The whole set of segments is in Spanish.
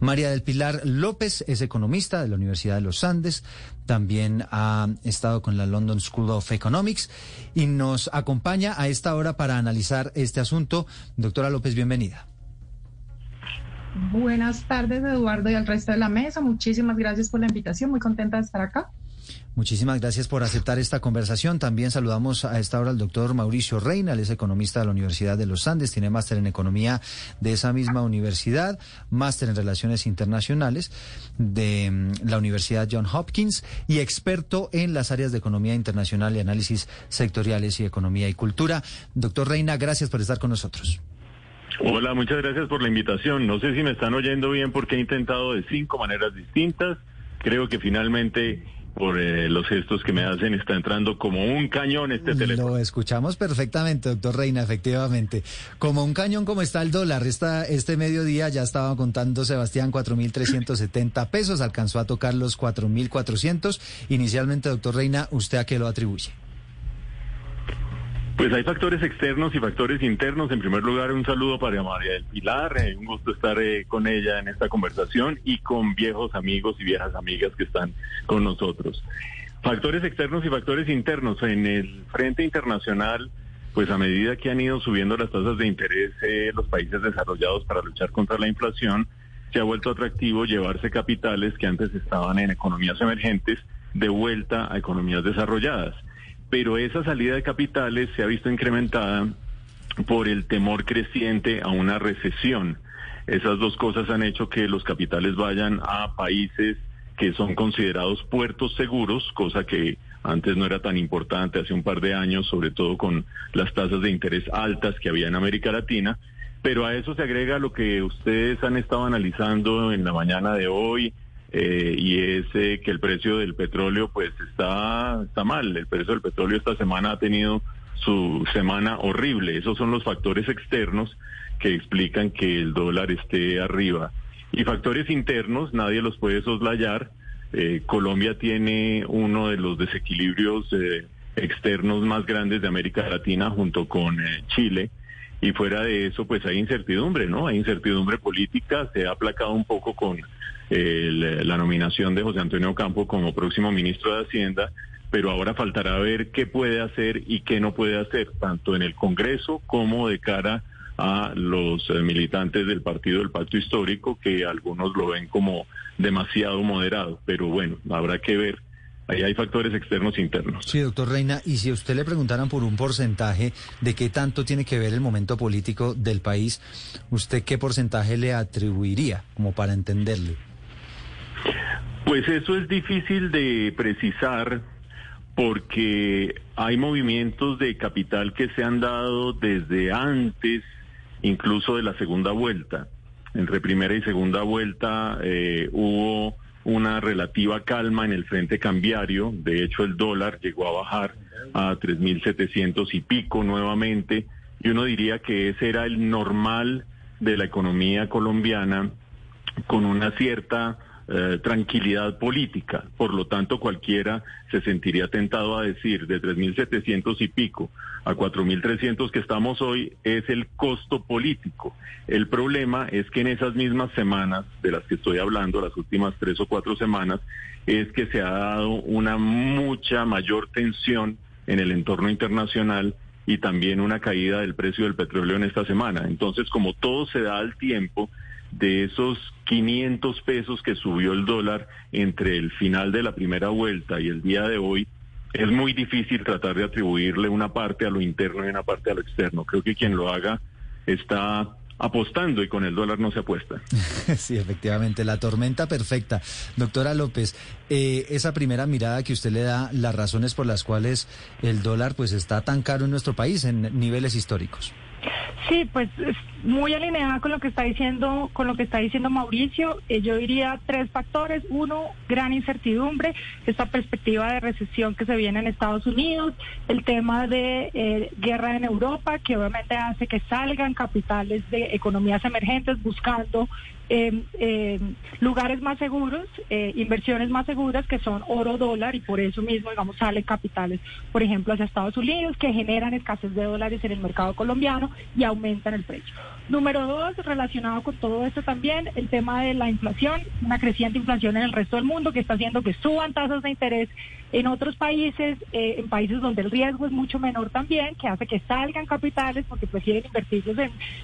María del Pilar López es economista de la Universidad de los Andes, también ha estado con la London School of Economics y nos acompaña a esta hora para analizar este asunto. Doctora López, bienvenida. Buenas tardes, Eduardo, y al resto de la mesa. Muchísimas gracias por la invitación. Muy contenta de estar acá. Muchísimas gracias por aceptar esta conversación. También saludamos a esta hora al doctor Mauricio Reina, él es economista de la Universidad de los Andes, tiene máster en economía de esa misma universidad, máster en relaciones internacionales de mm, la Universidad John Hopkins y experto en las áreas de economía internacional y análisis sectoriales y economía y cultura. Doctor Reina, gracias por estar con nosotros. Hola, muchas gracias por la invitación. No sé si me están oyendo bien porque he intentado de cinco maneras distintas. Creo que finalmente por eh, los gestos que me hacen, está entrando como un cañón este teléfono. Lo escuchamos perfectamente, doctor Reina, efectivamente. Como un cañón como está el dólar, Esta, este mediodía ya estaba contando Sebastián 4.370 pesos, alcanzó a tocar los 4.400. Inicialmente, doctor Reina, ¿usted a qué lo atribuye? Pues hay factores externos y factores internos. En primer lugar, un saludo para María del Pilar. Eh, un gusto estar eh, con ella en esta conversación y con viejos amigos y viejas amigas que están con nosotros. Factores externos y factores internos. En el frente internacional, pues a medida que han ido subiendo las tasas de interés eh, los países desarrollados para luchar contra la inflación, se ha vuelto atractivo llevarse capitales que antes estaban en economías emergentes de vuelta a economías desarrolladas pero esa salida de capitales se ha visto incrementada por el temor creciente a una recesión. Esas dos cosas han hecho que los capitales vayan a países que son considerados puertos seguros, cosa que antes no era tan importante hace un par de años, sobre todo con las tasas de interés altas que había en América Latina. Pero a eso se agrega lo que ustedes han estado analizando en la mañana de hoy, eh, y es eh, que el precio del petróleo pues está, está mal. El precio del petróleo esta semana ha tenido su semana horrible. Esos son los factores externos que explican que el dólar esté arriba. Y factores internos, nadie los puede soslayar. Eh, Colombia tiene uno de los desequilibrios externos más grandes de América Latina junto con Chile. Y fuera de eso, pues hay incertidumbre, ¿no? Hay incertidumbre política, se ha aplacado un poco con la nominación de José Antonio Campo como próximo ministro de Hacienda, pero ahora faltará ver qué puede hacer y qué no puede hacer, tanto en el Congreso como de cara a los eh, militantes del Partido del Pacto Histórico, que algunos lo ven como demasiado moderado, pero bueno, habrá que ver Ahí hay factores externos e internos. Sí, doctor Reina, y si a usted le preguntaran por un porcentaje de qué tanto tiene que ver el momento político del país, ¿usted qué porcentaje le atribuiría como para entenderlo? Pues eso es difícil de precisar porque hay movimientos de capital que se han dado desde antes, incluso de la segunda vuelta. Entre primera y segunda vuelta eh, hubo una relativa calma en el frente cambiario. De hecho, el dólar llegó a bajar a 3.700 y pico nuevamente. Y uno diría que ese era el normal de la economía colombiana con una cierta eh, tranquilidad política. Por lo tanto, cualquiera se sentiría tentado a decir de 3.700 y pico a 4.300 que estamos hoy es el costo político. El problema es que en esas mismas semanas de las que estoy hablando, las últimas tres o cuatro semanas, es que se ha dado una mucha mayor tensión en el entorno internacional y también una caída del precio del petróleo en esta semana. Entonces, como todo se da al tiempo, de esos 500 pesos que subió el dólar entre el final de la primera vuelta y el día de hoy, es muy difícil tratar de atribuirle una parte a lo interno y una parte a lo externo. Creo que quien lo haga está apostando y con el dólar no se apuesta. Sí, efectivamente, la tormenta perfecta. Doctora López, eh, esa primera mirada que usted le da, las razones por las cuales el dólar pues está tan caro en nuestro país en niveles históricos. Sí, pues muy alineada con lo que está diciendo, con lo que está diciendo Mauricio. Eh, yo diría tres factores. Uno, gran incertidumbre, esta perspectiva de recesión que se viene en Estados Unidos, el tema de eh, guerra en Europa, que obviamente hace que salgan capitales de economías emergentes buscando eh, lugares más seguros, eh, inversiones más seguras que son oro, dólar y por eso mismo, digamos, salen capitales, por ejemplo, hacia Estados Unidos que generan escasez de dólares en el mercado colombiano y aumentan el precio. Número dos, relacionado con todo esto también, el tema de la inflación, una creciente inflación en el resto del mundo que está haciendo que suban tasas de interés en otros países, eh, en países donde el riesgo es mucho menor también, que hace que salgan capitales porque prefieren invertirlos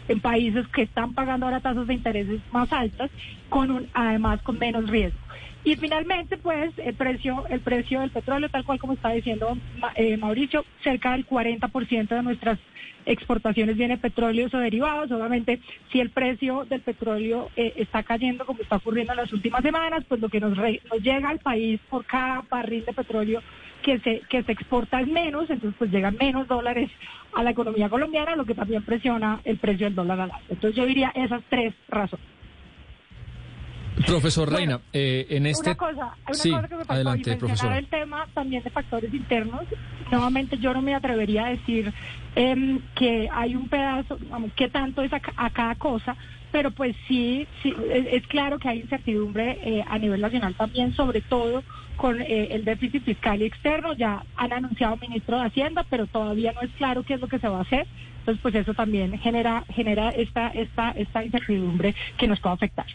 en, países que están pagando ahora tasas de intereses más altas, con un, además con menos riesgo. Y finalmente, pues, el precio, el precio del petróleo, tal cual como está diciendo eh, Mauricio, cerca del 40% de nuestras exportaciones viene petróleos o derivados. Obviamente, si el precio del petróleo eh, está cayendo como está ocurriendo en las últimas semanas, pues lo que nos, llega al país por cada barril de petróleo que se, que se exporta es menos, entonces pues llegan menos dólares a la economía colombiana, lo que también presiona el precio del dólar al alza. Entonces yo diría esas tres razones. Profesor Reina, eh, en este... Una cosa, una cosa que me pasó adelante, profesor. el tema también de factores internos. Nuevamente yo no me atrevería a decir eh, que hay un pedazo, vamos, qué tanto es a, cada cosa, pero pues sí, sí es, claro que hay incertidumbre eh, a nivel nacional también, sobre todo con eh, el déficit fiscal y externo. Ya han anunciado ministro de Hacienda, pero todavía no es claro qué es lo que se va a hacer. Entonces, pues eso también genera genera esta esta esta incertidumbre que nos puede afectar.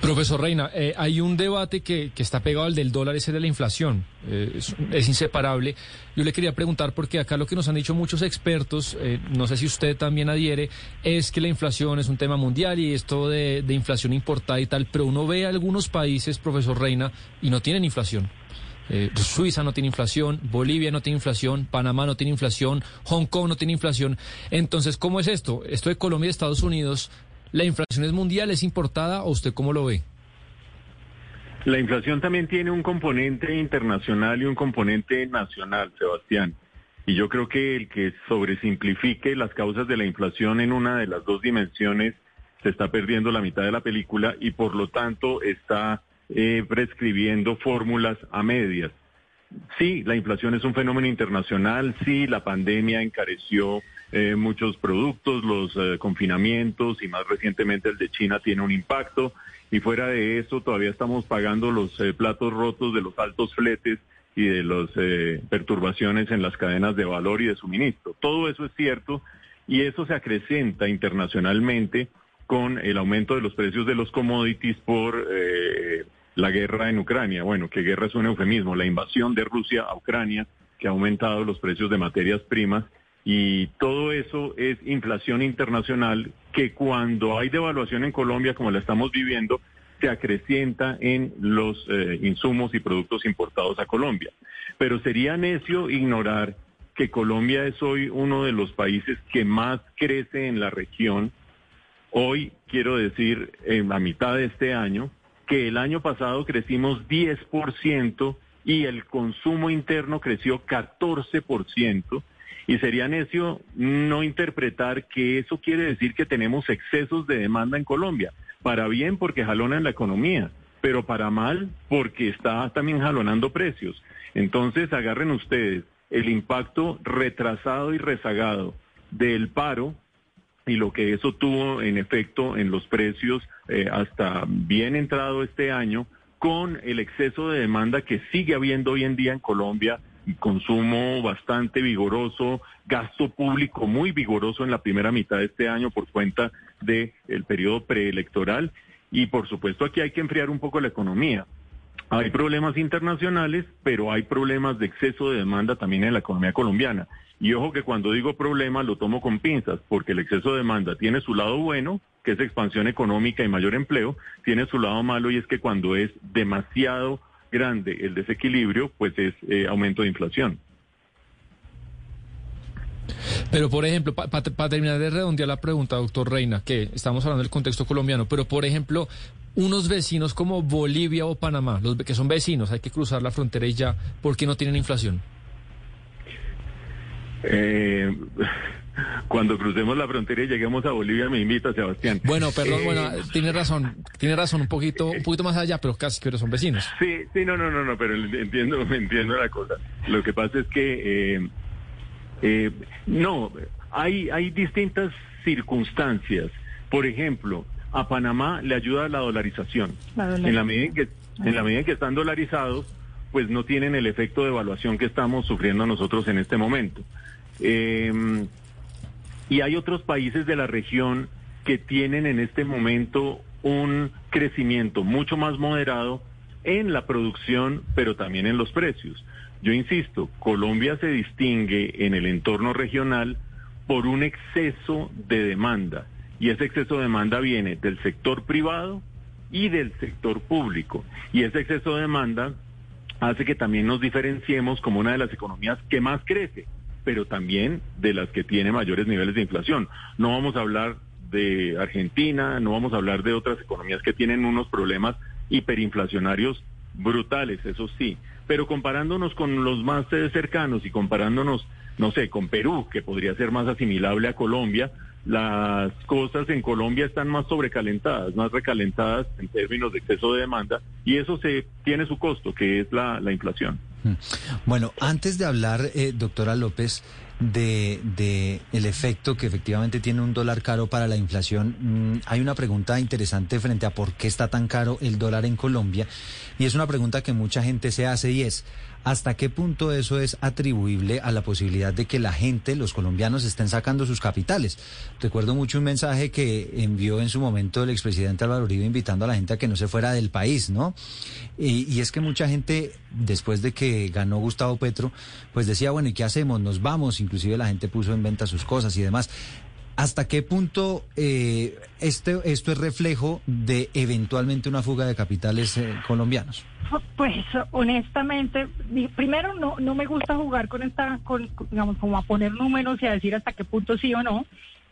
Profesor Reina, eh, hay un debate que, que, está pegado al del dólar, ese de la inflación. Eh, es, inseparable. Yo le quería preguntar, porque acá lo que nos han dicho muchos expertos, eh, no sé si usted también adhiere, es que la inflación es un tema mundial y esto de, de inflación importada y tal, pero uno ve algunos países, profesor Reina, y no tienen inflación. Suiza no tiene inflación, Bolivia no tiene inflación, Panamá no tiene inflación, Hong Kong no tiene inflación. Entonces, ¿cómo es esto? Esto de Colombia y Estados Unidos ¿La inflación es mundial, es importada o usted cómo lo ve? La inflación también tiene un componente internacional y un componente nacional, Sebastián. Y yo creo que el que sobresimplifique las causas de la inflación en una de las dos dimensiones se está perdiendo la mitad de la película y por lo tanto está eh, prescribiendo fórmulas a medias. Sí, la inflación es un fenómeno internacional, sí, la pandemia encareció eh, muchos productos, los eh, confinamientos y más recientemente el de China tiene un impacto y fuera de eso todavía estamos pagando los eh, platos rotos de los altos fletes y de las perturbaciones en las cadenas de valor y de suministro. Todo eso es cierto y eso se acrecenta internacionalmente con el aumento de los precios de los commodities por la guerra en Ucrania. Bueno, que guerra es un eufemismo, la invasión de Rusia a Ucrania, que ha aumentado los precios de materias primas, y todo eso es inflación internacional que cuando hay devaluación en Colombia, como la estamos viviendo, se acrecienta en los eh, insumos y productos importados a Colombia. Pero sería necio ignorar que Colombia es hoy uno de los países que más crece en la región. Hoy, quiero decir, en la mitad de este año, que el año pasado crecimos 10% y el consumo interno creció 14%. Y sería necio no interpretar que eso quiere decir que tenemos excesos de demanda en Colombia. Para bien porque jalona en la economía, pero para mal porque está también jalonando precios. Entonces agarren ustedes el impacto retrasado y rezagado del paro y lo que eso tuvo en efecto en los precios eh, hasta bien entrado este año, con el exceso de demanda que sigue habiendo hoy en día en Colombia, consumo bastante vigoroso, gasto público muy vigoroso en la primera mitad de este año por cuenta del el periodo preelectoral y por supuesto aquí hay que enfriar un poco la economía. Hay problemas internacionales, pero hay problemas de exceso de demanda también en la economía colombiana. Y ojo que cuando digo problema lo tomo con pinzas, porque el exceso de demanda tiene su lado bueno, que es expansión económica y mayor empleo, tiene su lado malo y es que cuando es demasiado grande el desequilibrio, pues es eh, aumento de inflación. Pero, por ejemplo, para terminar de redondear la pregunta, doctor Reina, que estamos hablando del contexto colombiano, pero, por ejemplo, unos vecinos como Bolivia o Panamá, los que son vecinos, hay que cruzar la frontera y ya, ¿por qué no tienen inflación? Eh, cuando crucemos la frontera y lleguemos a Bolivia me invita Sebastián. Bueno, perdón, eh, bueno, tiene razón, tiene razón un poquito, un poquito más allá, pero casi que son vecinos. Sí, sí, no, no, no, no, pero entiendo, entiendo la cosa. Lo que pasa es que eh, eh, no, hay, hay distintas circunstancias. Por ejemplo, A Panamá le ayuda la dolarización. En la medida en que en la medida en que están dolarizados, pues no tienen el efecto de evaluación que estamos sufriendo nosotros en este momento. Em, y hay otros países de la región que tienen en este momento un crecimiento mucho más moderado en la producción, pero también en los precios. Yo insisto, Colombia se distingue en el entorno regional por un exceso de demanda. Y ese exceso de demanda viene del sector privado y del sector público. Y ese exceso de demanda hace que también nos diferenciemos como una de las economías que más crece, pero también de las que tiene mayores niveles de inflación. No vamos a hablar de Argentina, no vamos a hablar de otras economías que tienen unos problemas hiperinflacionarios brutales, eso sí, pero comparándonos con los más cercanos y comparándonos, no sé, con Perú, que podría ser más asimilable a Colombia, las cosas en Colombia están más sobrecalentadas, más recalentadas en términos de exceso de demanda y eso se tiene su costo, que es la, inflación. Mm. Bueno, antes de hablar, eh, doctora López, de, de, el efecto que efectivamente tiene un dólar caro para la inflación, mm, hay una pregunta interesante frente a por qué está tan caro el dólar en Colombia y es una pregunta que mucha gente se hace y es, ¿Hasta qué punto eso es atribuible a la posibilidad de que la gente, los colombianos, estén sacando sus capitales? Recuerdo mucho un mensaje que envió en su momento el expresidente Álvaro Uribe invitando a la gente a que no se fuera del país, ¿no? Y, es que mucha gente, después de que ganó Gustavo Petro, pues decía, bueno, ¿y qué hacemos? Nos vamos, inclusive la gente puso en venta sus cosas y demás. ¿Hasta qué punto eh, este, esto es reflejo de eventualmente una fuga de capitales eh, colombianos? Pues honestamente, primero no, no me gusta jugar con esta, con, digamos, como a poner números y a decir hasta qué punto sí o no.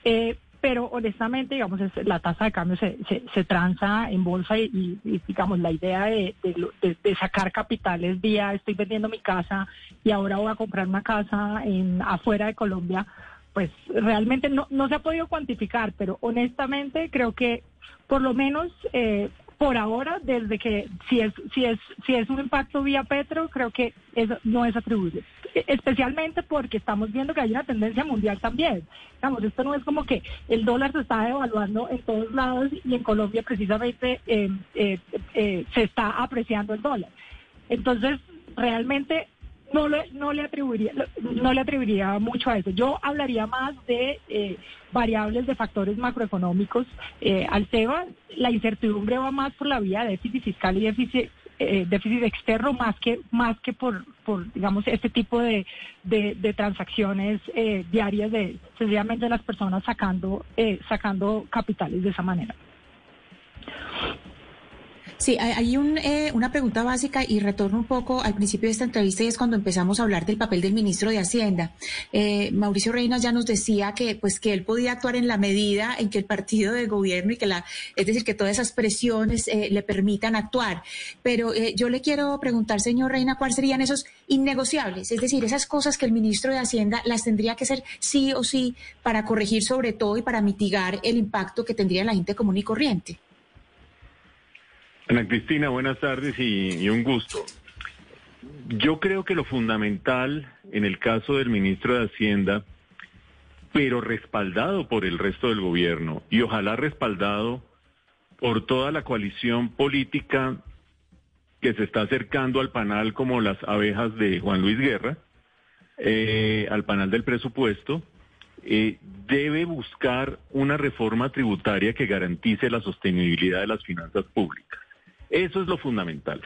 Eh, pero honestamente, digamos, la tasa de cambio se, se, transa en bolsa y, digamos, la idea de, de, sacar capitales vía estoy vendiendo mi casa y ahora voy a comprar una casa en afuera de Colombia, pues realmente no, no se ha podido cuantificar, pero honestamente creo que por lo menos eh, por ahora, desde que si es si es si es un impacto vía Petro, creo que eso no es atribuible. Especialmente porque estamos viendo que hay una tendencia mundial también. Digamos, esto no es como que el dólar se está devaluando en todos lados y en Colombia precisamente eh, eh, se está apreciando el dólar. Entonces, realmente no le, no le atribuiría no le atribuiría mucho a eso. Yo hablaría más de eh, variables de factores macroeconómicos. Eh, al SEBA, la incertidumbre va más por la vía de déficit fiscal y déficit eh, déficit externo más que más que por, por digamos este tipo de, de, transacciones eh, diarias de sencillamente las personas sacando sacando capitales de esa manera. Sí, hay un, eh, una pregunta básica y retorno un poco al principio de esta entrevista y es cuando empezamos a hablar del papel del ministro de Hacienda. Eh, Mauricio Reina ya nos decía que, pues, que él podía actuar en la medida en que el partido de gobierno y que la, es decir, que todas esas presiones eh, le permitan actuar. Pero yo le quiero preguntar, señor Reina, cuáles serían esos innegociables, es decir, esas cosas que el ministro de Hacienda las tendría que hacer sí o sí para corregir sobre todo y para mitigar el impacto que tendría en la gente común y corriente. Ana Cristina, buenas tardes y, un gusto. Yo creo que lo fundamental en el caso del ministro de Hacienda, pero respaldado por el resto del gobierno y ojalá respaldado por toda la coalición política que se está acercando al panal como las abejas de Juan Luis Guerra, eh, al panal del presupuesto, eh, debe buscar una reforma tributaria que garantice la sostenibilidad de las finanzas públicas. Eso es lo fundamental.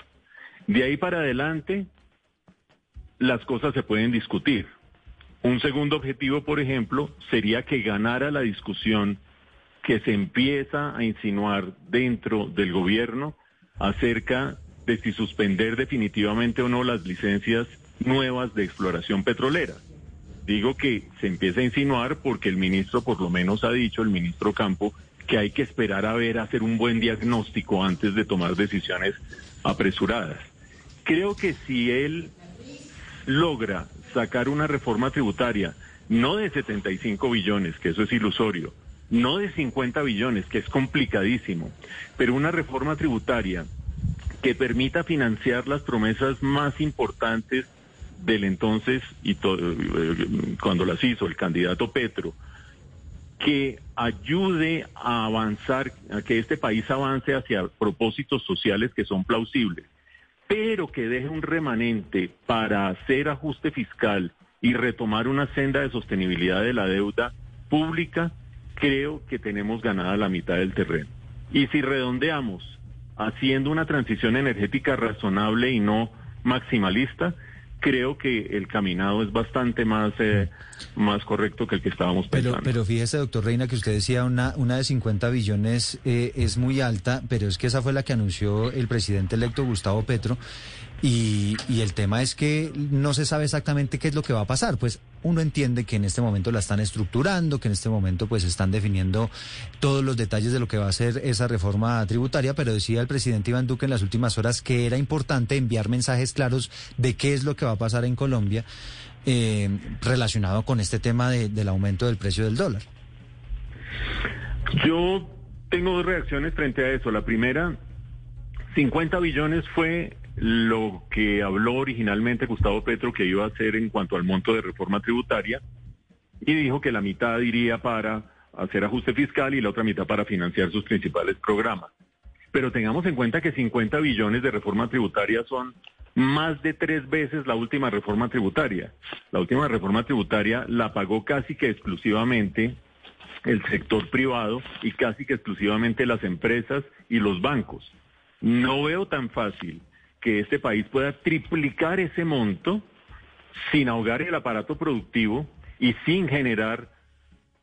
De ahí para adelante, las cosas se pueden discutir. Un segundo objetivo, por ejemplo, sería que ganara la discusión que se empieza a insinuar dentro del gobierno acerca de si suspender definitivamente o no las licencias nuevas de exploración petrolera. Digo que se empieza a insinuar porque el ministro por lo menos ha dicho, el ministro Campo, que hay que esperar a ver, hacer un buen diagnóstico antes de tomar decisiones apresuradas. Creo que si él logra sacar una reforma tributaria, no de 75 billones, que eso es ilusorio, no de 50 billones, que es complicadísimo, pero una reforma tributaria que permita financiar las promesas más importantes del entonces, y eh, cuando las hizo el candidato Petro, que ayude a avanzar, a que este país avance hacia propósitos sociales que son plausibles, pero que deje un remanente para hacer ajuste fiscal y retomar una senda de sostenibilidad de la deuda pública, creo que tenemos ganada la mitad del terreno. Y si redondeamos haciendo una transición energética razonable y no maximalista, creo que el caminado es bastante más, eh, más correcto que el que estábamos pensando. Pero, pero fíjese, doctor Reina, que usted decía una, una de 50 billones eh, es muy alta, pero es que esa fue la que anunció el presidente electo Gustavo Petro. Y, y, el tema es que no se sabe exactamente qué es lo que va a pasar. Pues uno entiende que en este momento la están estructurando, que en este momento pues están definiendo todos los detalles de lo que va a ser esa reforma tributaria, pero decía el presidente Iván Duque en las últimas horas que era importante enviar mensajes claros de qué es lo que va a pasar en Colombia eh, relacionado con este tema de, del aumento del precio del dólar. Yo tengo dos reacciones frente a eso. La primera, 50 billones fue lo que habló originalmente Gustavo Petro que iba a hacer en cuanto al monto de reforma tributaria y dijo que la mitad iría para hacer ajuste fiscal y la otra mitad para financiar sus principales programas. Pero tengamos en cuenta que 50 billones de reforma tributaria son más de tres veces la última reforma tributaria. La última reforma tributaria la pagó casi que exclusivamente el sector privado y casi que exclusivamente las empresas y los bancos. No veo tan fácil que este país pueda triplicar ese monto sin ahogar el aparato productivo y sin generar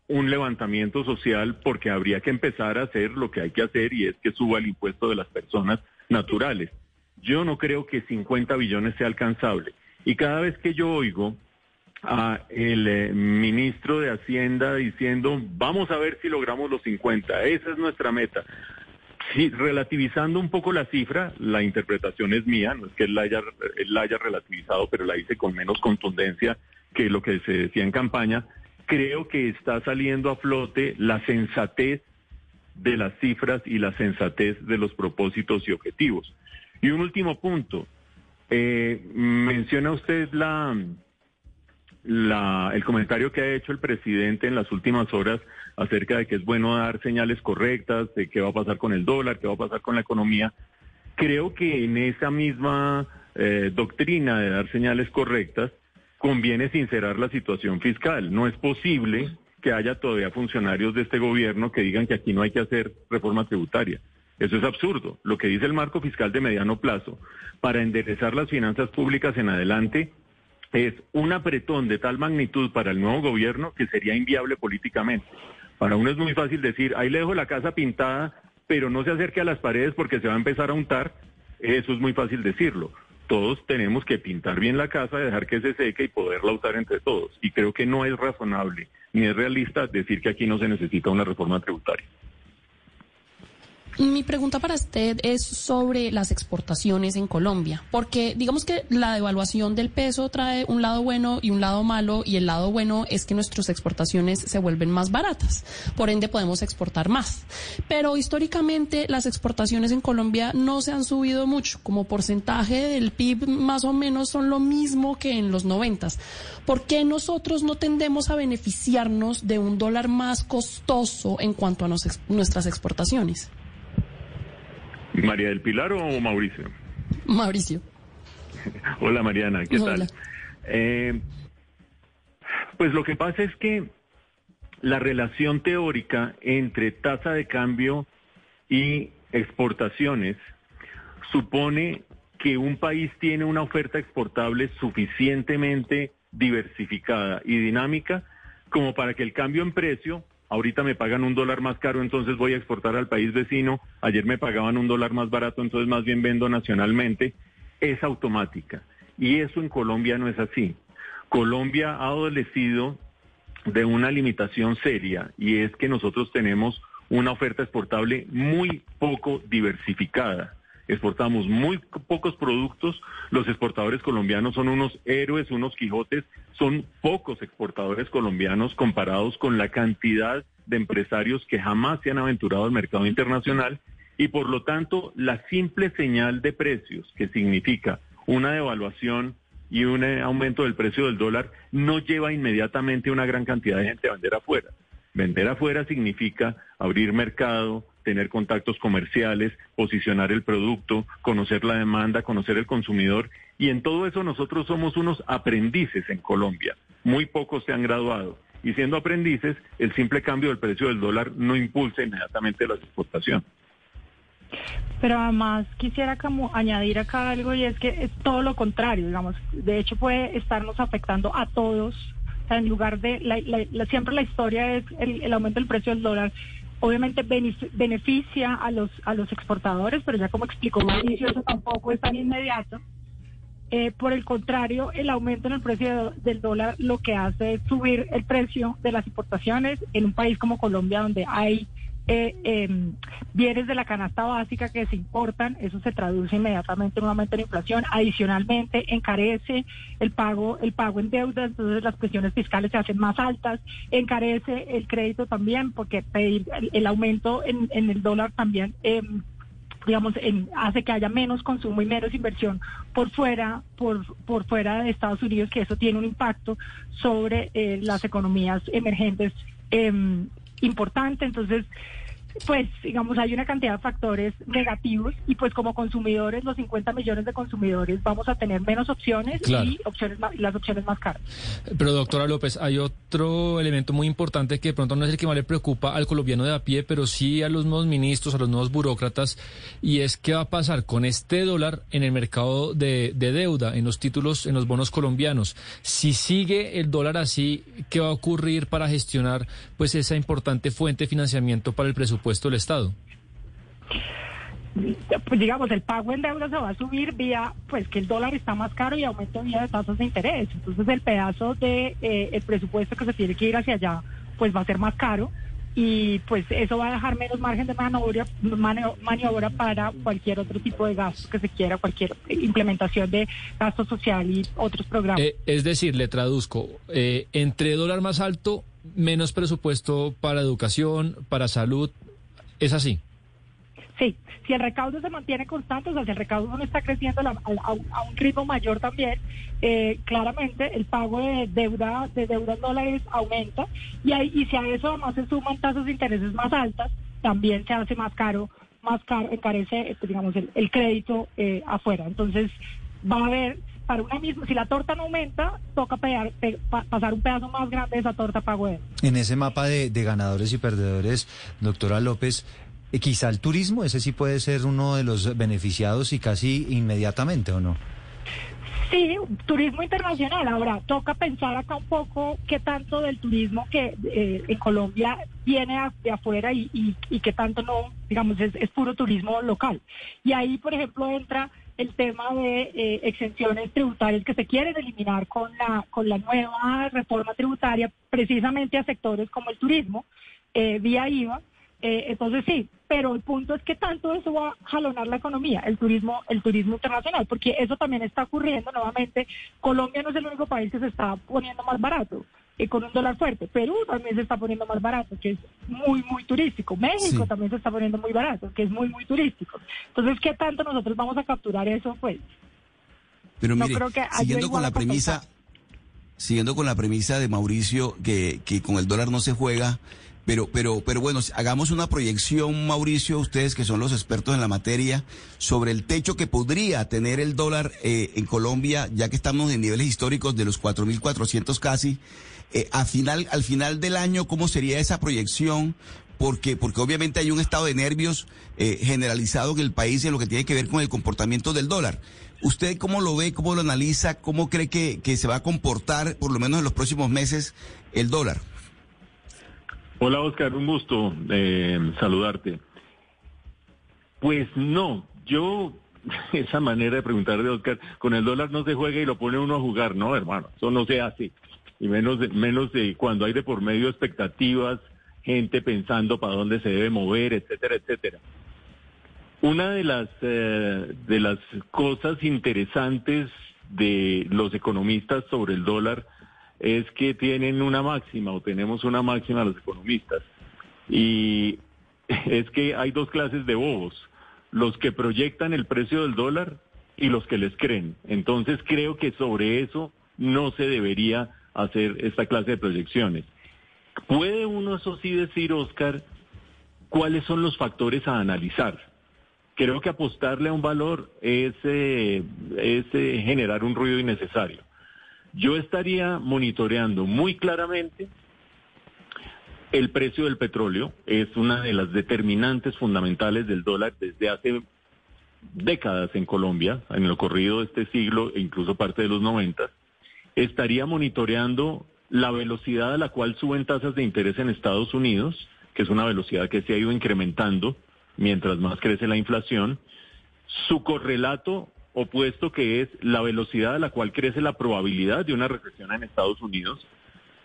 un levantamiento social porque habría que empezar a hacer lo que hay que hacer y es que suba el impuesto de las personas naturales. Yo no creo que 50 billones sea alcanzable. Y cada vez que yo oigo a el eh, ministro de Hacienda diciendo, vamos a ver si logramos los 50, esa es nuestra meta. Sí, relativizando un poco la cifra, la interpretación es mía, no es que él la, haya, la haya relativizado, pero la hice con menos contundencia que lo que se decía en campaña. Creo que está saliendo a flote la sensatez de las cifras y la sensatez de los propósitos y objetivos. Y un último punto. Eh, menciona usted la, la, el comentario que ha hecho el presidente en las últimas horas acerca de que es bueno dar señales correctas, de qué va a pasar con el dólar, qué va a pasar con la economía. Creo que en esa misma eh, doctrina de dar señales correctas conviene sincerar la situación fiscal. No es posible que haya todavía funcionarios de este gobierno que digan que aquí no hay que hacer reforma tributaria. Eso es absurdo. Lo que dice el marco fiscal de mediano plazo para enderezar las finanzas públicas en adelante es un apretón de tal magnitud para el nuevo gobierno que sería inviable políticamente. Para uno es muy fácil decir, ahí le dejo la casa pintada, pero no se acerque a las paredes porque se va a empezar a untar. Eso es muy fácil decirlo. Todos tenemos que pintar bien la casa, dejar que se seque y poderla usar entre todos. Y creo que no es razonable ni es realista decir que aquí no se necesita una reforma tributaria. Mi pregunta para usted es sobre las exportaciones en Colombia, porque digamos que la devaluación del peso trae un lado bueno y un lado malo, y el lado bueno es que nuestras exportaciones se vuelven más baratas, por ende podemos exportar más. Pero históricamente las exportaciones en Colombia no se han subido mucho, como porcentaje del PIB más o menos son lo mismo que en los noventas. ¿Por qué nosotros no tendemos a beneficiarnos de un dólar más costoso en cuanto a nuestras exportaciones? María del Pilar o Mauricio? Mauricio. Hola Mariana, ¿qué tal? Eh, pues lo que pasa es que la relación teórica entre tasa de cambio y exportaciones supone que un país tiene una oferta exportable suficientemente diversificada y dinámica como para que el cambio en precio ahorita me pagan un dólar más caro, entonces voy a exportar al país vecino, ayer me pagaban un dólar más barato, entonces más bien vendo nacionalmente, es automática. Y eso en Colombia no es así. Colombia ha adolecido de una limitación seria y es que nosotros tenemos una oferta exportable muy poco diversificada exportamos muy pocos productos, los exportadores colombianos son unos héroes, unos quijotes, son pocos exportadores colombianos comparados con la cantidad de empresarios que jamás se han aventurado al mercado internacional. Y por lo tanto la simple señal de precios que significa una devaluación y un eh, aumento del precio del dólar no lleva inmediatamente una gran cantidad de gente a vender afuera. Vender afuera significa abrir mercado, tener contactos comerciales, posicionar el producto, conocer la demanda, conocer el consumidor. Y en todo eso nosotros somos unos aprendices en Colombia. Muy pocos se han graduado. Y siendo aprendices, el simple cambio del precio del dólar no impulsa inmediatamente las exportaciones. Pero además quisiera como añadir acá algo y es que es todo lo contrario, digamos, de hecho puede estarnos afectando a todos, en lugar de, la, siempre la historia es el, aumento del precio del dólar, obviamente beneficia a los, a los exportadores, pero ya como explicó Mauricio, eso tampoco es tan inmediato. Eh, por el contrario, el aumento en el precio del dólar lo que hace es subir el precio de las importaciones en un país como Colombia, donde hay eh, em, bienes de la canasta básica que se importan, eso se traduce inmediatamente en un aumento de inflación. Adicionalmente, encarece el pago, el pago en deuda, entonces las presiones fiscales se hacen más altas, encarece el crédito también, porque pedir el, aumento en, el dólar también. Em, digamos, hace que haya menos consumo y menos inversión por fuera, por, por fuera de Estados Unidos, que eso tiene un impacto sobre eh, las economías emergentes em, importante. Entonces, pues digamos hay una cantidad de factores negativos y pues como consumidores los 50 millones de consumidores vamos a tener menos opciones y opciones las opciones más caras. Pero doctora López, hay otro elemento muy importante que de pronto no es el que más le preocupa al colombiano de a pie, pero sí a los nuevos ministros, a los nuevos burócratas y es qué va a pasar con este dólar en el mercado de, de deuda, en los títulos, en los bonos colombianos. Si sigue el dólar así, ¿qué va a ocurrir para gestionar pues esa importante fuente de financiamiento para el presupuesto? Puesto el Estado? Pues digamos, el pago en deuda se va a subir vía, pues que el dólar está más caro y aumento vía de tasas de interés. Entonces el pedazo de eh, el presupuesto que se tiene que ir hacia allá, pues va a ser más caro y pues eso va a dejar menos margen de maniobra, maniobra para cualquier otro tipo de gasto que se quiera, cualquier implementación de gasto social y otros programas. Eh, es decir, le traduzco, eh, entre dólar más alto, menos presupuesto para educación, para salud, ¿Es así? Sí, si el recaudo se mantiene constante, o sea, si el recaudo no está creciendo a, un ritmo mayor también, eh, claramente el pago de deuda de deuda en dólares aumenta y, ahí, y si a eso además se suman tasas de intereses más altas, también se hace más caro, más caro, encarece, pues, digamos, el, crédito eh, afuera. Entonces, va a haber para una misma, si la torta no aumenta, toca pasar un pedazo más grande de esa torta para En ese mapa de, ganadores y perdedores, doctora López, eh, quizá el turismo, ese sí puede ser uno de los beneficiados y casi inmediatamente, ¿o no? Sí, turismo internacional. Ahora, toca pensar acá un poco qué tanto del turismo que eh, en Colombia viene de afuera y, y, qué tanto no, digamos, es, es, puro turismo local. Y ahí, por ejemplo, entra el tema de eh, exenciones tributarias que se quieren eliminar con la, con la nueva reforma tributaria, precisamente a sectores como el turismo, eh, vía IVA. Eh, entonces sí, pero el punto es que tanto eso va a jalonar la economía, el turismo, el turismo internacional, porque eso también está ocurriendo nuevamente. Colombia no es el único país que se está poniendo más barato con un dólar fuerte. Perú también se está poniendo más barato, que es muy, muy turístico. México también se está poniendo muy barato, que es muy, muy turístico. Entonces, ¿qué tanto nosotros vamos a capturar eso? Pues. Pero mire, siguiendo con la premisa, siguiendo con la premisa de Mauricio que, que con el dólar no se juega, pero, pero, pero bueno, hagamos una proyección, Mauricio, ustedes que son los expertos en la materia, sobre el techo que podría tener el dólar eh, en Colombia, ya que estamos en niveles históricos de los 4.400 casi. Eh, final, al final del año, ¿cómo sería esa proyección? Porque, porque obviamente hay un estado de nervios eh, generalizado en el país en lo que tiene que ver con el comportamiento del dólar. ¿Usted cómo lo ve, cómo lo analiza, cómo cree que, que se va a comportar, por lo menos en los próximos meses, el dólar? Hola Oscar, un gusto eh, saludarte. Pues no, yo esa manera de preguntar de Oscar, con el dólar no se juega y lo pone uno a jugar, no hermano, eso no se hace. Y menos de, menos de cuando hay de por medio expectativas, gente pensando para dónde se debe mover, etcétera, etcétera. Una de las eh, de las cosas interesantes de los economistas sobre el dólar es que tienen una máxima o tenemos una máxima los economistas. Y es que hay dos clases de bobos, los que proyectan el precio del dólar y los que les creen. Entonces creo que sobre eso no se debería hacer esta clase de proyecciones. Puede uno, eso sí, decir, Oscar, cuáles son los factores a analizar. Creo que apostarle a un valor es, eh, es eh, generar un ruido innecesario. Yo estaría monitoreando muy claramente el precio del petróleo, es una de las determinantes fundamentales del dólar desde hace décadas en Colombia, en el corrido de este siglo e incluso parte de los 90. Estaría monitoreando la velocidad a la cual suben tasas de interés en Estados Unidos, que es una velocidad que se ha ido incrementando mientras más crece la inflación. Su correlato opuesto que es la velocidad a la cual crece la probabilidad de una recesión en Estados Unidos.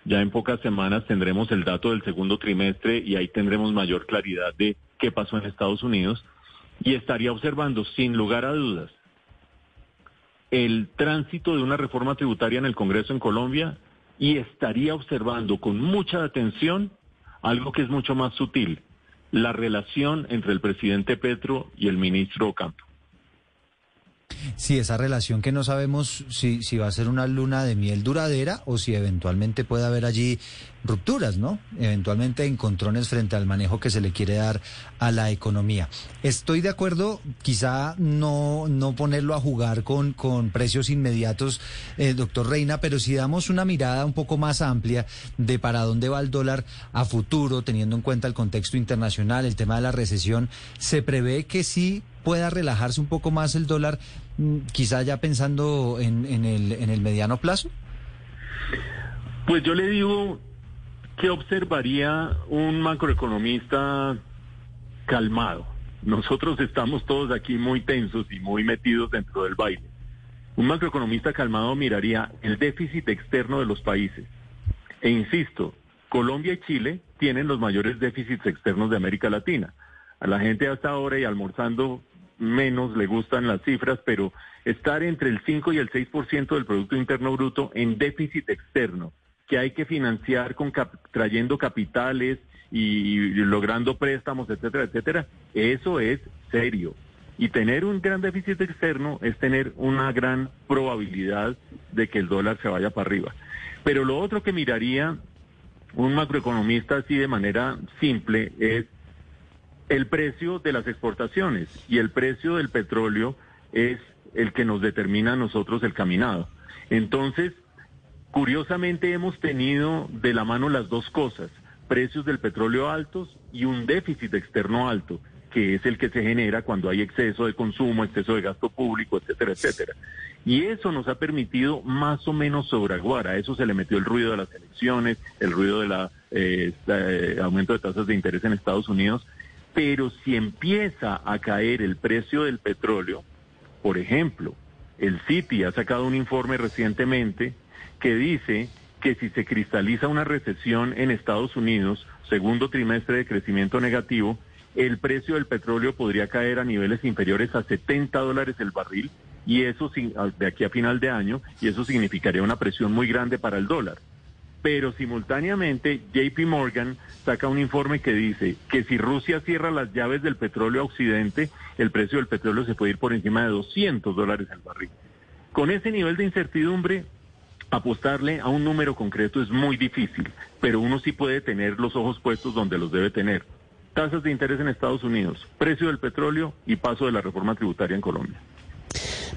Ya en pocas semanas tendremos el dato del segundo trimestre y ahí tendremos mayor claridad de qué pasó en Estados Unidos. Y estaría observando, sin lugar a dudas, el tránsito de una reforma tributaria en el Congreso en Colombia y estaría observando con mucha atención algo que es mucho más sutil, la relación entre el presidente Petro y el ministro Campo. Sí, esa relación que no sabemos si, va a ser una luna de miel duradera o si eventualmente puede haber allí rupturas, ¿no? Eventualmente encontrones frente al manejo que se le quiere dar a la economía. Estoy de acuerdo, quizá no, no ponerlo a jugar con, con precios inmediatos, eh, doctor Reina, pero si damos una mirada un poco más amplia de para dónde va el dólar a futuro, teniendo en cuenta el contexto internacional, el tema de la recesión, se prevé que sí pueda relajarse un poco más el dólar, mm, quizá ya pensando en, en, el, en el mediano plazo? Pues yo le digo que observaría un macroeconomista calmado. Nosotros estamos todos aquí muy tensos y muy metidos dentro del baile. Un macroeconomista calmado miraría el déficit externo de los países. E insisto, Colombia y Chile tienen los mayores déficits externos de América Latina. A la gente hasta ahora y almorzando menos le gustan las cifras, pero estar entre el 5 y el 6% del Producto Interno Bruto en déficit externo, que hay que financiar con trayendo capitales y, logrando préstamos, etcétera, etcétera, eso es serio. Y tener un gran déficit externo es tener una gran probabilidad de que el dólar se vaya para arriba. Pero lo otro que miraría un macroeconomista así de manera simple es el precio de las exportaciones y el precio del petróleo es el que nos determina a nosotros el caminado. Entonces, curiosamente hemos tenido de la mano las dos cosas, precios del petróleo altos y un déficit externo alto, que es el que se genera cuando hay exceso de consumo, exceso de gasto público, etcétera, etcétera. Y eso nos ha permitido más o menos sobreaguar. A eso se le metió el ruido de las elecciones, el ruido del eh, eh, aumento de tasas de interés en Estados Unidos, pero si empieza a caer el precio del petróleo, por ejemplo, el Citi ha sacado un informe recientemente que dice que si se cristaliza una recesión en Estados Unidos, segundo trimestre de crecimiento negativo, el precio del petróleo podría caer a niveles inferiores a 70 dólares el barril y eso de aquí a final de año y eso significaría una presión muy grande para el dólar pero simultáneamente JP Morgan saca un informe que dice que si Rusia cierra las llaves del petróleo a Occidente, el precio del petróleo se puede ir por encima de 200 dólares al barril. Con ese nivel de incertidumbre, apostarle a un número concreto es muy difícil, pero uno sí puede tener los ojos puestos donde los debe tener. Tasas de interés en Estados Unidos, precio del petróleo y paso de la reforma tributaria en Colombia.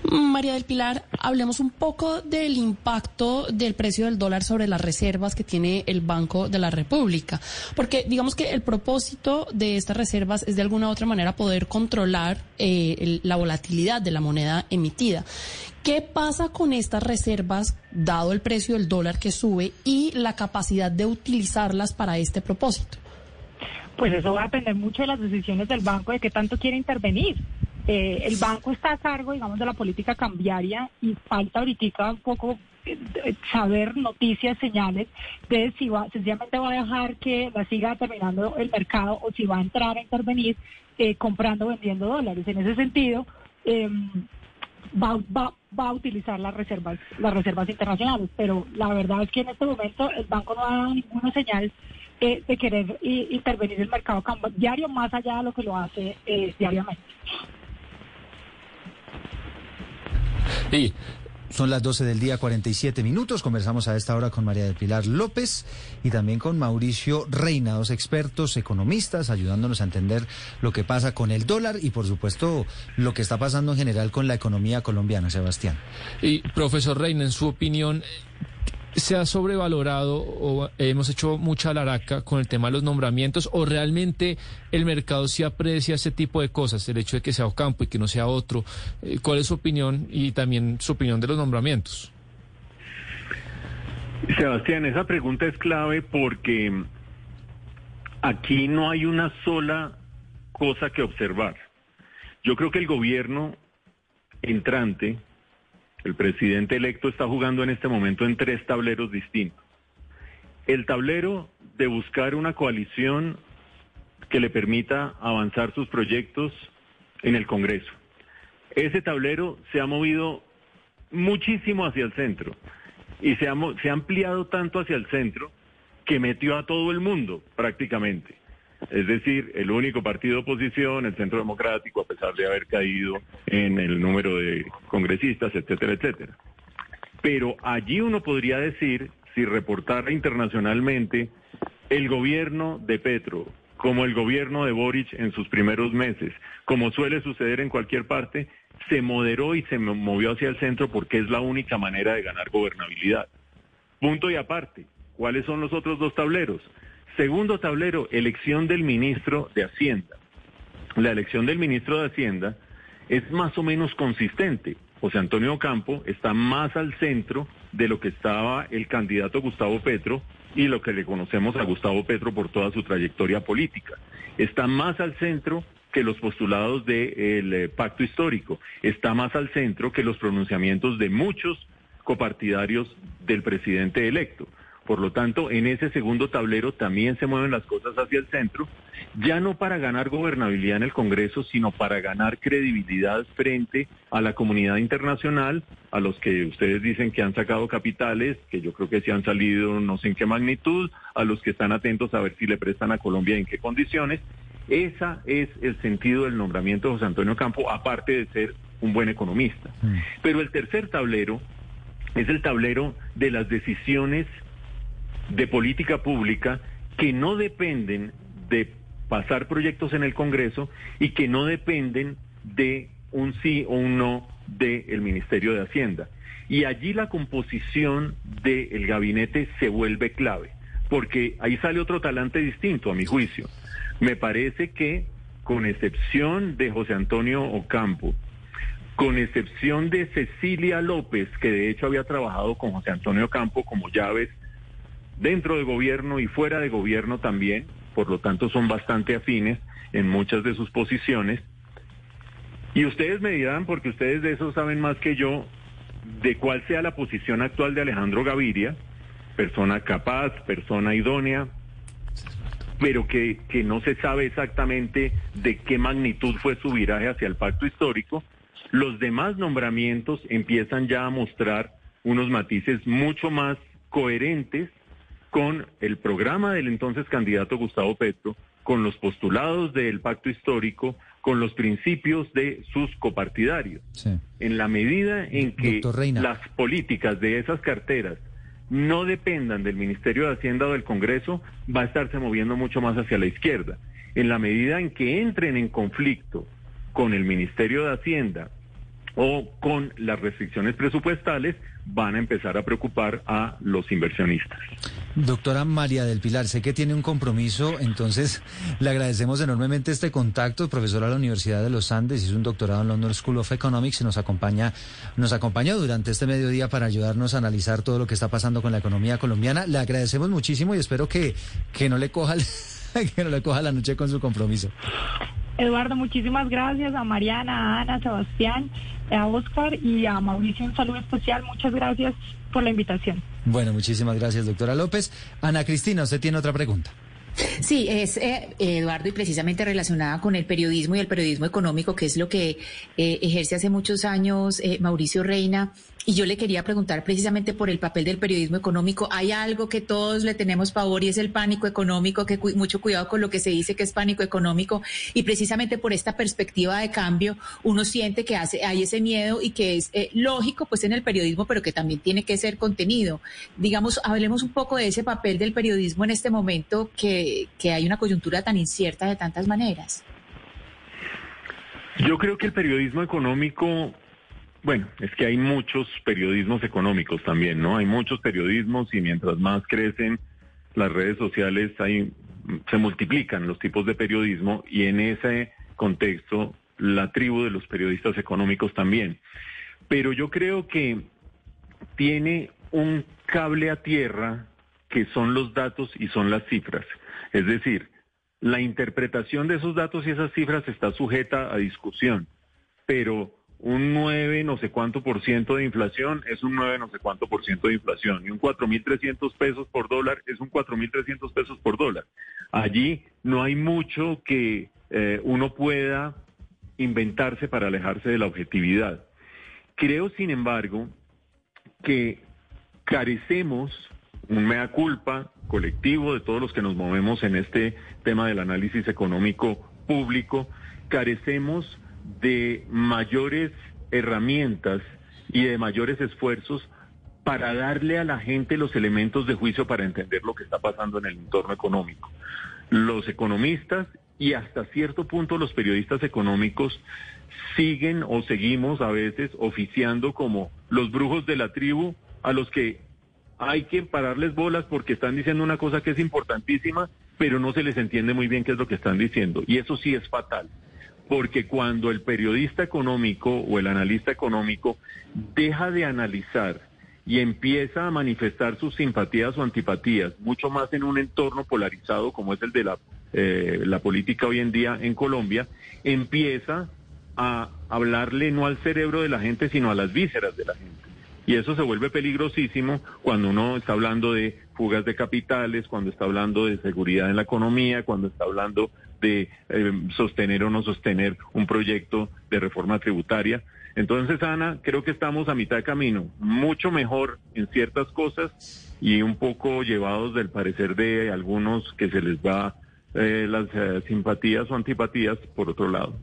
María del Pilar, hablemos un poco del impacto del precio del dólar sobre las reservas que tiene el Banco de la República, porque digamos que el propósito de estas reservas es de alguna u otra manera poder controlar eh, la volatilidad de la moneda emitida. ¿Qué pasa con estas reservas, dado el precio del dólar que sube y la capacidad de utilizarlas para este propósito? Pues eso va a depender mucho de las decisiones del banco, de qué tanto quiere intervenir. Eh, el banco está a cargo, digamos, de la política cambiaria y falta ahorita un poco eh, saber noticias, señales de si va, sencillamente va a dejar que la siga determinando el mercado o si va a entrar a intervenir eh, comprando, vendiendo dólares. En ese sentido, em, va, va, a utilizar las reservas, las reservas internacionales, pero la verdad es que en este momento el banco no ha dado ninguna señal de querer intervenir el mercado cambiario más allá de lo que lo hace diariamente. Y Son las 12 del día, 47 minutos. Conversamos a esta hora con María del Pilar López y también con Mauricio Reina, dos expertos economistas, ayudándonos a entender lo que pasa con el dólar y, por supuesto, lo que está pasando en general con la economía colombiana, Sebastián. Y, profesor Reina, en su opinión, ¿Se ha sobrevalorado o hemos hecho mucha laraca con el tema de los nombramientos o realmente el mercado sí aprecia ese tipo de cosas, el hecho de que sea Ocampo y que no sea otro? Eh, ¿Cuál es su opinión y también su opinión de los nombramientos? Sebastián, esa pregunta es clave porque aquí no hay una sola cosa que observar. Yo creo que el gobierno entrante el presidente electo está jugando en este momento en tres tableros distintos. El tablero de buscar una coalición que le permita avanzar sus proyectos en el Congreso. Ese tablero se ha movido muchísimo hacia el centro y se ha, ampliado tanto hacia el centro que metió a todo el mundo prácticamente es decir, el único partido de oposición, el Centro Democrático, a pesar de haber caído en el número de congresistas, etcétera, etcétera. Pero allí uno podría decir, si reportara internacionalmente, el gobierno de Petro, como el gobierno de Boric en sus primeros meses, como suele suceder en cualquier parte, se moderó y se movió hacia el centro porque es la única manera de ganar gobernabilidad. Punto y aparte, ¿cuáles son los otros dos tableros? Segundo tablero, elección del ministro de Hacienda. La elección del ministro de Hacienda es más o menos consistente. José Antonio Campo está más al centro de lo que estaba el candidato Gustavo Petro y lo que le conocemos a Gustavo Petro por toda su trayectoria política. Está más al centro que los postulados del eh, pacto histórico. Está más al centro que los pronunciamientos de muchos copartidarios del presidente electo. Por lo tanto, en ese segundo tablero también se mueven las cosas hacia el centro, ya no para ganar gobernabilidad en el Congreso, sino para ganar credibilidad frente a la comunidad internacional, a los que ustedes dicen que han sacado capitales, que yo creo que se han salido no sé en qué magnitud, a los que están atentos a ver si le prestan a Colombia en qué condiciones. Ese es el sentido del nombramiento de José Antonio Campo, aparte de ser un buen economista. Mm. Pero el tercer tablero es el tablero de las decisiones de política pública que no dependen de pasar proyectos en el Congreso y que no dependen de un sí o un no del Ministerio de Hacienda. Y allí la composición del gabinete se vuelve clave, porque ahí sale otro talante distinto, a mi juicio. Me parece que, con excepción de José Antonio Ocampo, con excepción de Cecilia López, que de hecho había trabajado con José Antonio Ocampo como llaves dentro de gobierno y fuera de gobierno también, por lo tanto son bastante afines en muchas de sus posiciones. Y ustedes me dirán, porque ustedes de eso saben más que yo, de cuál sea la posición actual de Alejandro Gaviria, persona capaz, persona idónea, pero que, que no se sabe exactamente de qué magnitud fue su viraje hacia el pacto histórico. Los demás nombramientos empiezan ya a mostrar unos matices mucho más coherentes con el programa del entonces candidato Gustavo Petro, con los postulados del pacto histórico, con los principios de sus copartidarios. En la medida en que las políticas de esas carteras no dependan del Ministerio de Hacienda o del Congreso, va a estarse moviendo mucho más hacia la izquierda. En la medida en que entren en conflicto con el Ministerio de Hacienda o con las restricciones presupuestales, van a empezar a preocupar a los inversionistas. Doctora María del Pilar, sé que tiene un compromiso, entonces le agradecemos enormemente este contacto. Profesora de la Universidad de los Andes, hizo un doctorado en London School of Economics y nos acompaña, nos acompañó durante este mediodía para ayudarnos a analizar todo lo que está pasando con la economía colombiana. Le agradecemos muchísimo y espero que, que no le coja que no le coja la noche con su compromiso. Eduardo, muchísimas gracias a Mariana, a Ana, a Sebastián, a Oscar y a Mauricio un saludo especial. Muchas gracias por la invitación. Bueno, muchísimas gracias, doctora López. Ana Cristina, usted tiene otra pregunta. Sí, es eh, Eduardo y precisamente relacionada con el periodismo y el periodismo económico, que es lo que eh, ejerce hace muchos años eh, Mauricio Reina. Y yo le quería preguntar precisamente por el papel del periodismo económico. Hay algo que todos le tenemos favor y es el pánico económico, que mucho cuidado con lo que se dice que es pánico económico. Y precisamente por esta perspectiva de cambio, uno siente que hace, hay ese miedo y que es lógico pues en el periodismo, pero que también tiene que ser contenido. Digamos, hablemos un poco de ese papel del periodismo en este momento que que, hay una coyuntura tan incierta de tantas maneras? Yo creo que el periodismo económico, bueno, es que hay muchos periodismos económicos también, ¿no? Hay muchos periodismos y mientras más crecen las redes sociales, hay, se multiplican los tipos de periodismo y en ese contexto la tribu de los periodistas económicos también. Pero yo creo que tiene un cable a tierra que son los datos y son las cifras. Es decir, la interpretación de esos datos y esas cifras está sujeta a discusión, pero un 9 no sé cuánto por ciento de inflación es un 9 no sé cuánto por ciento de inflación y un 4.300 pesos por dólar es un 4.300 pesos por dólar. Allí no hay mucho que eh, uno pueda inventarse para alejarse de la objetividad. Creo, sin embargo, que carecemos un mea culpa colectivo de todos los que nos movemos en este tema del análisis económico público, carecemos de mayores herramientas y de mayores esfuerzos para darle a la gente los elementos de juicio para entender lo que está pasando en el entorno económico. Los economistas y hasta cierto punto los periodistas económicos siguen o seguimos a veces oficiando como los brujos de la tribu a los que hay que pararles bolas porque están diciendo una cosa que es importantísima, pero no se les entiende muy bien qué es lo que están diciendo. Y eso sí es fatal, porque cuando el periodista económico o el analista económico deja de analizar y empieza a manifestar sus simpatías o antipatías, mucho más en un entorno polarizado como es el de la, eh, la política hoy en día en Colombia, empieza a hablarle no al cerebro de la gente, sino a las vísceras de la gente. Y eso se vuelve peligrosísimo cuando uno está hablando de fugas de capitales, cuando está hablando de seguridad en la economía, cuando está hablando de eh, sostener o no sostener un proyecto de reforma tributaria. Entonces, Ana, creo que estamos a mitad de camino, mucho mejor en ciertas cosas y un poco llevados del parecer de algunos que se les va eh, las eh, simpatías o antipatías por otro lado.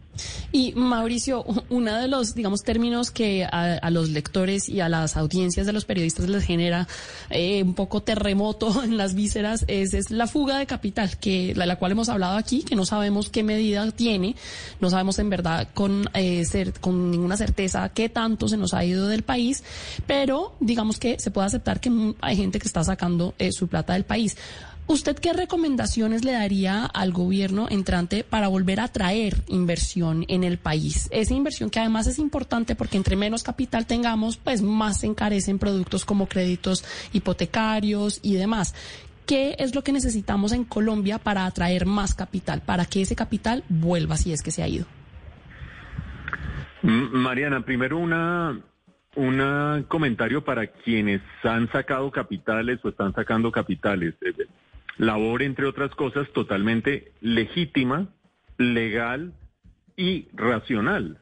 Y Mauricio, uno de los, digamos, términos que a, los lectores y a las audiencias de los periodistas les genera eh, un poco terremoto en las vísceras es, es la fuga de capital, que la, la, cual hemos hablado aquí, que no sabemos qué medida tiene, no sabemos en verdad con, ser, con ninguna certeza qué tanto se nos ha ido del país, pero digamos que se puede aceptar que hay gente que está sacando su plata del país. ¿Usted qué recomendaciones le daría al gobierno entrante para volver a traer inversión en el país? Esa inversión que además es importante porque entre menos capital tengamos, pues más se encarecen productos como créditos hipotecarios y demás. ¿Qué es lo que necesitamos en Colombia para atraer más capital, para que ese capital vuelva si es que se ha ido? Mariana, primero una un comentario para quienes han sacado capitales o están sacando capitales labor, entre otras cosas, totalmente legítima, legal y racional,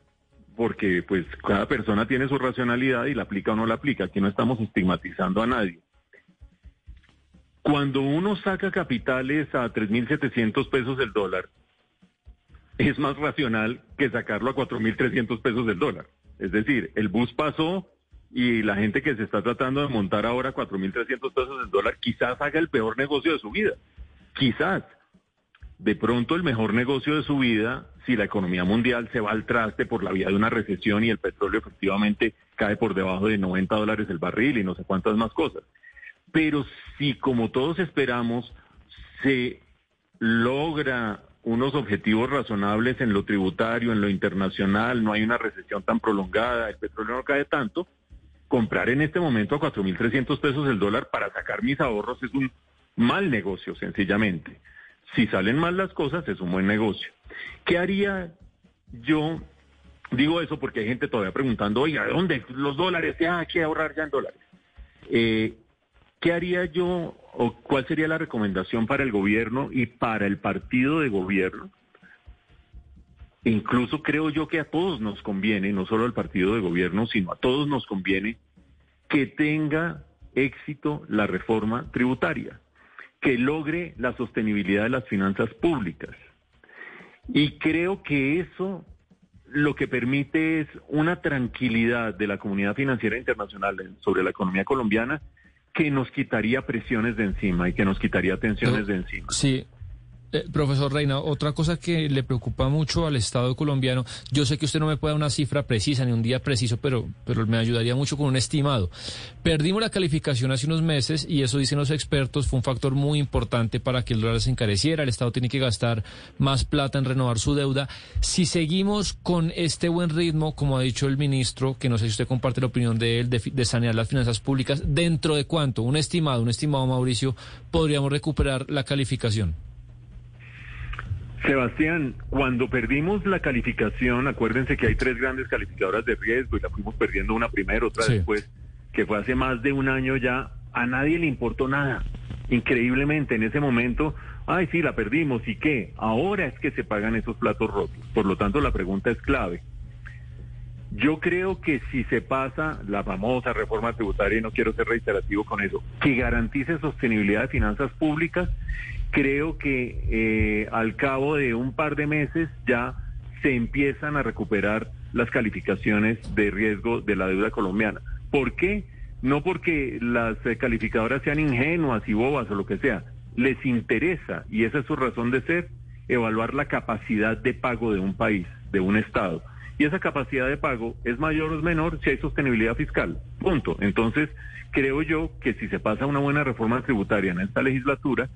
porque pues cada persona tiene su racionalidad y la aplica o no la aplica, aquí no estamos estigmatizando a nadie. Cuando uno saca capitales a 3.700 pesos el dólar, es más racional que sacarlo a 4.300 pesos el dólar. Es decir, el bus pasó y la gente que se está tratando de montar ahora 4.300 pesos el dólar quizás haga el peor negocio de su vida. Quizás. De pronto el mejor negocio de su vida, si la economía mundial se va al traste por la vía de una recesión y el petróleo efectivamente cae por debajo de 90 dólares el barril y no sé cuántas más cosas. Pero si, como todos esperamos, se logra unos objetivos razonables en lo tributario, en lo internacional, no hay una recesión tan prolongada, el petróleo no cae tanto, comprar en este momento a 4.300 pesos el dólar para sacar mis ahorros es un mal negocio, sencillamente. Si salen mal las cosas, es un buen negocio. ¿Qué haría yo? Digo eso porque hay gente todavía preguntando, oiga, ¿dónde los dólares? Ya hay que ahorrar ya en dólares. Eh, ¿Qué haría yo o cuál sería la recomendación para el gobierno y para el partido de gobierno? Incluso creo yo que a todos nos conviene, no solo al partido de gobierno, sino a todos nos conviene que tenga éxito la reforma tributaria, que logre la sostenibilidad de las finanzas públicas. Y creo que eso lo que permite es una tranquilidad de la comunidad financiera internacional sobre la economía colombiana que nos quitaría presiones de encima y que nos quitaría tensiones de encima. Sí, eh, profesor Reina, otra cosa que le preocupa mucho al Estado colombiano, yo sé que usted no me puede dar una cifra precisa ni un día preciso, pero, pero me ayudaría mucho con un estimado. Perdimos la calificación hace unos meses y eso dicen los expertos, fue un factor muy importante para que el dólar se encareciera, el Estado tiene que gastar más plata en renovar su deuda. Si seguimos con este buen ritmo, como ha dicho el ministro, que no sé si usted comparte la opinión de él, de, de sanear las finanzas públicas, ¿dentro de cuánto? Un estimado, un estimado Mauricio, podríamos recuperar la calificación. Sebastián, cuando perdimos la calificación, acuérdense que hay tres grandes calificadoras de riesgo y la fuimos perdiendo una primero, otra después, que fue hace más de un año ya, a nadie le importó nada. Increíblemente, en ese momento, ay, sí, la perdimos, ¿y qué? Ahora es que se pagan esos platos rotos. Por lo tanto, la pregunta es clave. Yo creo que si se pasa la famosa reforma tributaria, y no quiero ser reiterativo con eso, que garantice sostenibilidad de finanzas públicas, creo que eh, al cabo de un par de meses ya se empiezan a recuperar las calificaciones de riesgo de la deuda colombiana. ¿Por qué? No porque las eh, calificadoras sean ingenuas y bobas o lo que sea. Les interesa, y esa es su razón de ser, evaluar la capacidad de pago de un país, de un Estado. Y esa capacidad de pago es mayor o es menor si hay sostenibilidad fiscal. Punto. Entonces, creo yo que si se pasa una buena reforma tributaria en esta legislatura,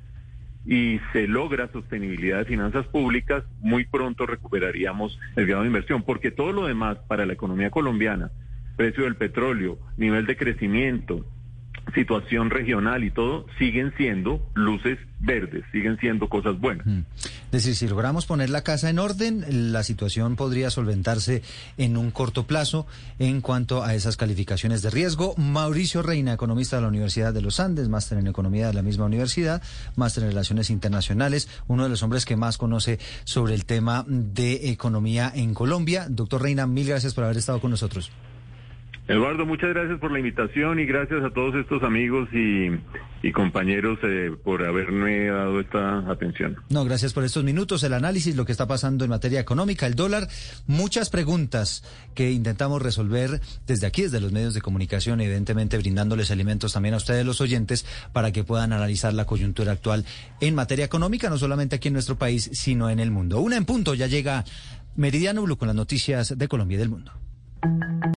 y se logra sostenibilidad de finanzas públicas, muy pronto recuperaríamos el grado de inversión, porque todo lo demás para la economía colombiana, precio del petróleo, nivel de crecimiento, situación regional y todo, siguen siendo luces verdes, siguen siendo cosas buenas. Mm. Es decir, si logramos poner la casa en orden, la situación podría solventarse en un corto plazo en cuanto a esas calificaciones de riesgo. Mauricio Reina, economista de la Universidad de los Andes, máster en economía de la misma universidad, máster en relaciones internacionales, uno de los hombres que más conoce sobre el tema de economía en Colombia. Doctor Reina, mil gracias por haber estado con nosotros. Eduardo, muchas gracias por la invitación y gracias a todos estos amigos y, compañeros eh, por haberme dado esta atención. No, gracias por estos minutos, el análisis, lo que está pasando en materia económica, el dólar, muchas preguntas que intentamos resolver desde aquí, desde los medios de comunicación, evidentemente brindándoles alimentos también a ustedes los oyentes para que puedan analizar la coyuntura actual en materia económica, no solamente aquí en nuestro país, sino en el mundo. Una en punto, ya llega Meridiano Blue con las noticias de Colombia y del mundo.